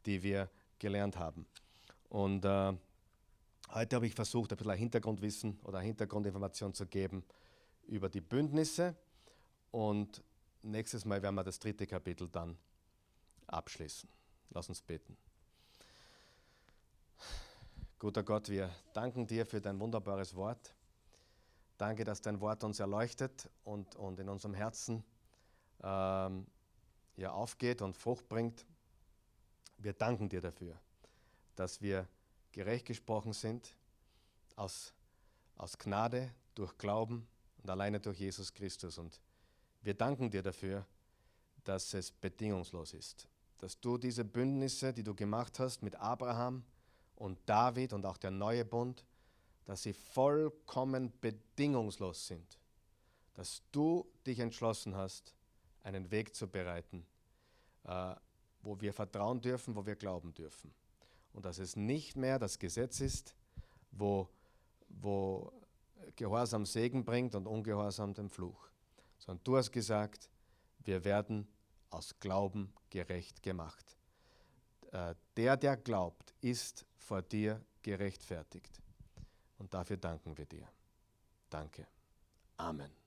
die wir gelernt haben. Und äh, Heute habe ich versucht, ein bisschen Hintergrundwissen oder Hintergrundinformation zu geben über die Bündnisse und nächstes Mal werden wir das dritte Kapitel dann abschließen. Lass uns beten. Guter Gott, wir danken dir für dein wunderbares Wort. Danke, dass dein Wort uns erleuchtet und, und in unserem Herzen ähm, ja, aufgeht und Frucht bringt. Wir danken dir dafür, dass wir gerecht gesprochen sind, aus, aus Gnade, durch Glauben und alleine durch Jesus Christus. Und wir danken dir dafür, dass es bedingungslos ist, dass du diese Bündnisse, die du gemacht hast mit Abraham und David und auch der neue Bund, dass sie vollkommen bedingungslos sind, dass du dich entschlossen hast, einen Weg zu bereiten, äh, wo wir vertrauen dürfen, wo wir glauben dürfen und dass es nicht mehr das Gesetz ist, wo, wo Gehorsam Segen bringt und Ungehorsam den Fluch, sondern du hast gesagt, wir werden aus Glauben gerecht gemacht. Äh, der, der glaubt, ist vor dir gerechtfertigt. Und dafür danken wir dir. Danke. Amen.